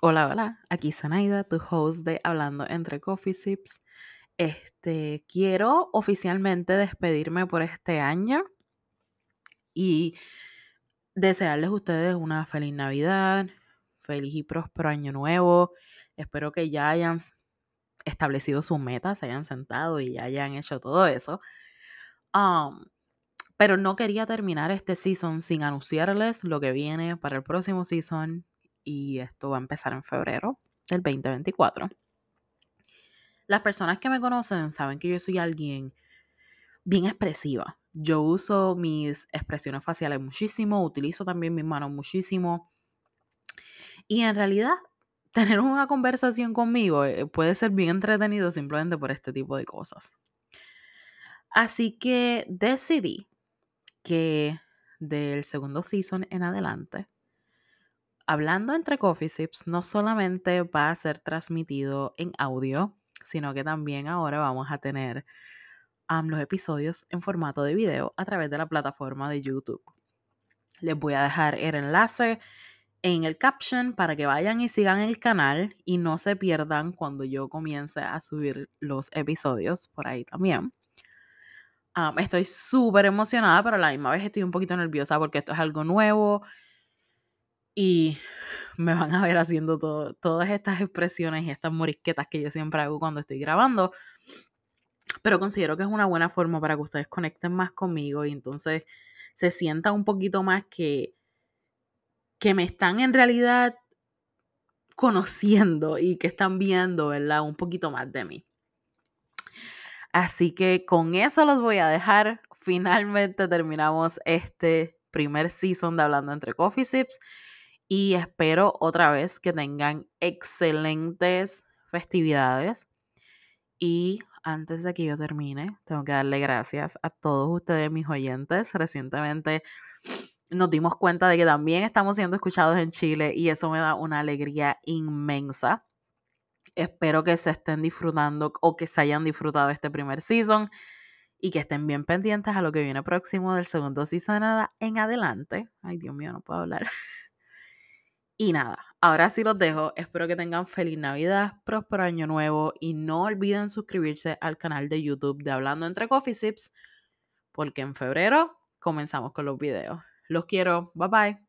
Hola, hola, aquí Sanaida, tu host de Hablando entre Coffee Sips. Este, quiero oficialmente despedirme por este año y desearles a ustedes una feliz Navidad, feliz y próspero año nuevo. Espero que ya hayan establecido sus metas, se hayan sentado y ya hayan hecho todo eso. Um, pero no quería terminar este season sin anunciarles lo que viene para el próximo season y esto va a empezar en febrero del 2024. Las personas que me conocen saben que yo soy alguien bien expresiva. Yo uso mis expresiones faciales muchísimo, utilizo también mis manos muchísimo. Y en realidad, tener una conversación conmigo eh, puede ser bien entretenido simplemente por este tipo de cosas. Así que decidí que del segundo season en adelante, hablando entre Coffee Sips, no solamente va a ser transmitido en audio, sino que también ahora vamos a tener los episodios en formato de video a través de la plataforma de YouTube. Les voy a dejar el enlace en el caption para que vayan y sigan el canal y no se pierdan cuando yo comience a subir los episodios por ahí también. estoy súper emocionada, pero a la misma vez estoy un poquito nerviosa porque esto es algo nuevo y me van a ver haciendo todas estas expresiones y estas morisquetas que yo siempre hago cuando estoy grabando. Pero considero que es una buena forma para que ustedes conecten más conmigo y entonces se sientan un poquito más que, que me están en realidad conociendo y que están viendo, ¿verdad? Un poquito más de mí. Así que con eso los voy a dejar. Finalmente terminamos este primer season de Hablando entre Coffee Sips y espero otra vez que tengan excelentes festividades. Y antes de que yo termine, tengo que darle gracias a todos ustedes, mis oyentes. Recientemente nos dimos cuenta de que también estamos siendo escuchados en Chile y eso me da una alegría inmensa. Espero que se estén disfrutando o que se hayan disfrutado este primer season y que estén bien pendientes a lo que viene próximo del segundo season en adelante. Ay, Dios mío, no puedo hablar. Y nada, ahora sí los dejo. Espero que tengan feliz Navidad, próspero año nuevo y no olviden suscribirse al canal de YouTube de Hablando entre Coffee Sips porque en febrero comenzamos con los videos. Los quiero. Bye bye.